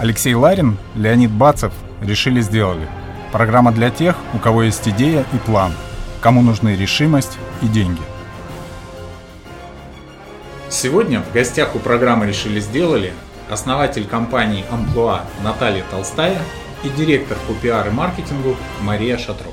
Алексей Ларин, Леонид Бацев решили сделали. Программа для тех, у кого есть идея и план, кому нужны решимость и деньги. Сегодня в гостях у программы «Решили сделали» основатель компании «Амплуа» Наталья Толстая и директор по пиар и маркетингу Мария Шатрок.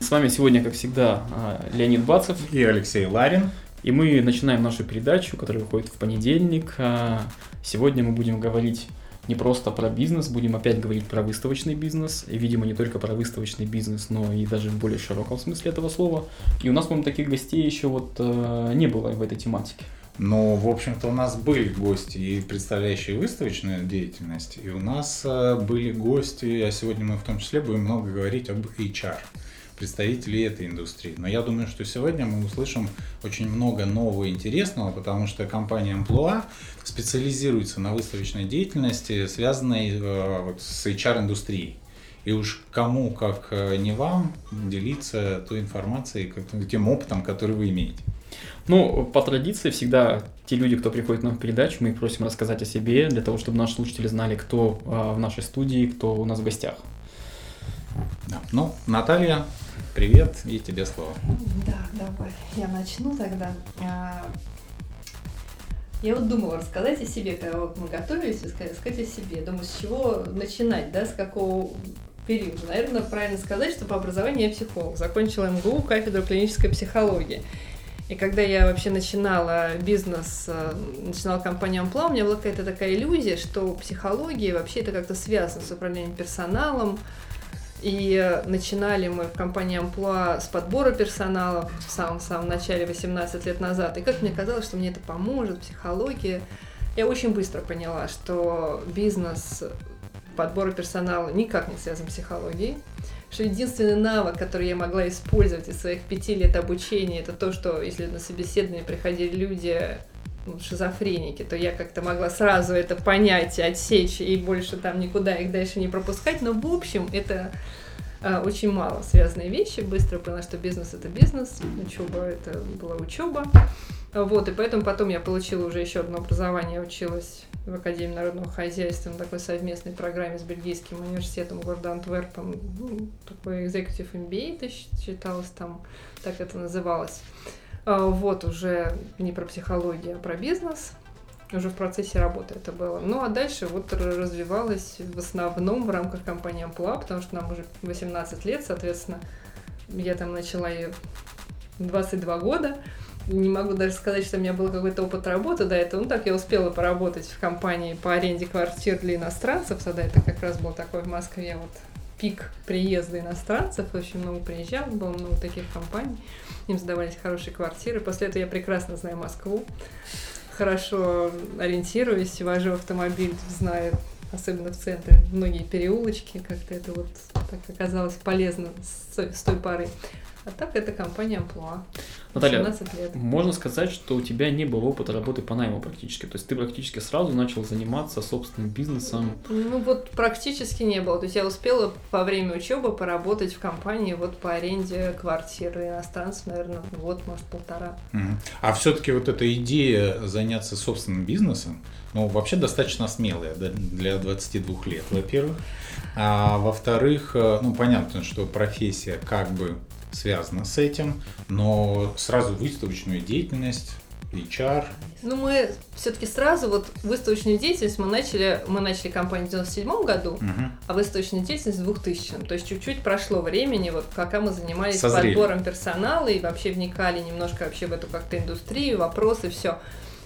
С вами сегодня, как всегда, а, Леонид Бацев и Алексей Ларин. И мы начинаем нашу передачу, которая выходит в понедельник. А, сегодня мы будем говорить не просто про бизнес, будем опять говорить про выставочный бизнес. И, видимо, не только про выставочный бизнес, но и даже в более широком смысле этого слова. И у нас, по-моему, таких гостей еще вот э, не было в этой тематике. Ну, в общем-то, у нас были гости, и представляющие выставочную деятельность, и у нас э, были гости, а сегодня мы в том числе будем много говорить об HR представителей этой индустрии. Но я думаю, что сегодня мы услышим очень много нового и интересного, потому что компания Amplua специализируется на выставочной деятельности, связанной э, вот, с HR-индустрией. И уж кому, как э, не вам, делиться той информацией, тем опытом, который вы имеете. Ну, по традиции всегда те люди, кто приходит нам в передачу, мы их просим рассказать о себе, для того, чтобы наши слушатели знали, кто а, в нашей студии, кто у нас в гостях. Да. Ну, Наталья, привет, и тебе слово. Да, давай, я начну тогда. А, я вот думала рассказать о себе, когда вот мы готовились, рассказать о себе. Думаю, с чего начинать, да, с какого периода. Наверное, правильно сказать, что по образованию я психолог. Закончила МГУ, кафедру клинической психологии. И когда я вообще начинала бизнес, э, начинала компанию Ампла, у меня была какая-то такая иллюзия, что психология вообще это как-то связано с управлением персоналом. И начинали мы в компании Амплуа с подбора персонала в самом-самом начале, 18 лет назад. И как мне казалось, что мне это поможет, психология. Я очень быстро поняла, что бизнес подбора персонала никак не связан с психологией что единственный навык, который я могла использовать из своих пяти лет обучения, это то, что если на собеседование приходили люди ну, шизофреники, то я как-то могла сразу это понять, отсечь и больше там никуда их дальше не пропускать. Но в общем это а, очень мало связанные вещи. Быстро поняла, что бизнес это бизнес, учеба это была учеба. Вот, и поэтому потом я получила уже еще одно образование, училась в Академии народного хозяйства на такой совместной программе с Бельгийским университетом города Антверпен. Ну, такой Executive MBA это считалось там, так это называлось. А, вот уже не про психологию, а про бизнес. Уже в процессе работы это было. Ну а дальше вот развивалось в основном в рамках компании Амплуа, потому что нам уже 18 лет, соответственно, я там начала ее 22 года не могу даже сказать, что у меня был какой-то опыт работы до этого. Ну, так я успела поработать в компании по аренде квартир для иностранцев. Тогда это как раз был такой в Москве вот пик приезда иностранцев. Очень много приезжал, было много таких компаний. Им сдавались хорошие квартиры. После этого я прекрасно знаю Москву. Хорошо ориентируюсь, вожу автомобиль, знаю особенно в центре, многие переулочки, как-то это вот так оказалось полезно с, с той поры. А так это компания Амплуа. Наталья, лет. можно сказать, что у тебя не было опыта работы по найму практически. То есть ты практически сразу начал заниматься собственным бизнесом. Ну вот практически не было. То есть я успела во время учебы поработать в компании вот по аренде квартиры иностранцев, наверное, год, может, полтора. А все-таки вот эта идея заняться собственным бизнесом, ну, вообще достаточно смелая для 22 лет, во-первых. А во-вторых, э, ну, понятно, что профессия как бы связано с этим, но сразу выставочную деятельность HR. Ну, мы все-таки сразу вот выставочную деятельность мы начали, мы начали компанию в 97 году, угу. а выставочную деятельность в 2000 То есть чуть-чуть прошло времени, вот пока мы занимались Созрели. подбором персонала и вообще вникали немножко вообще в эту как-то индустрию, вопросы, все.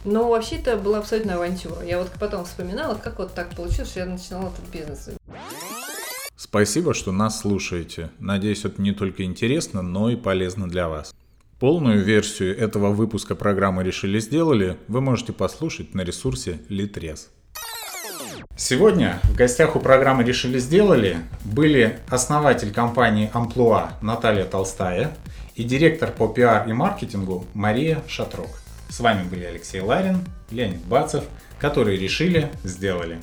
Но вообще это была абсолютно авантюра. Я вот потом вспоминала, как вот так получилось, что я начинала этот бизнес. Спасибо, что нас слушаете. Надеюсь, это не только интересно, но и полезно для вас. Полную версию этого выпуска программы «Решили сделали» вы можете послушать на ресурсе Litres. Сегодня в гостях у программы «Решили сделали» были основатель компании «Амплуа» Наталья Толстая и директор по пиар и маркетингу Мария Шатрок. С вами были Алексей Ларин, Леонид Бацев, которые решили, сделали.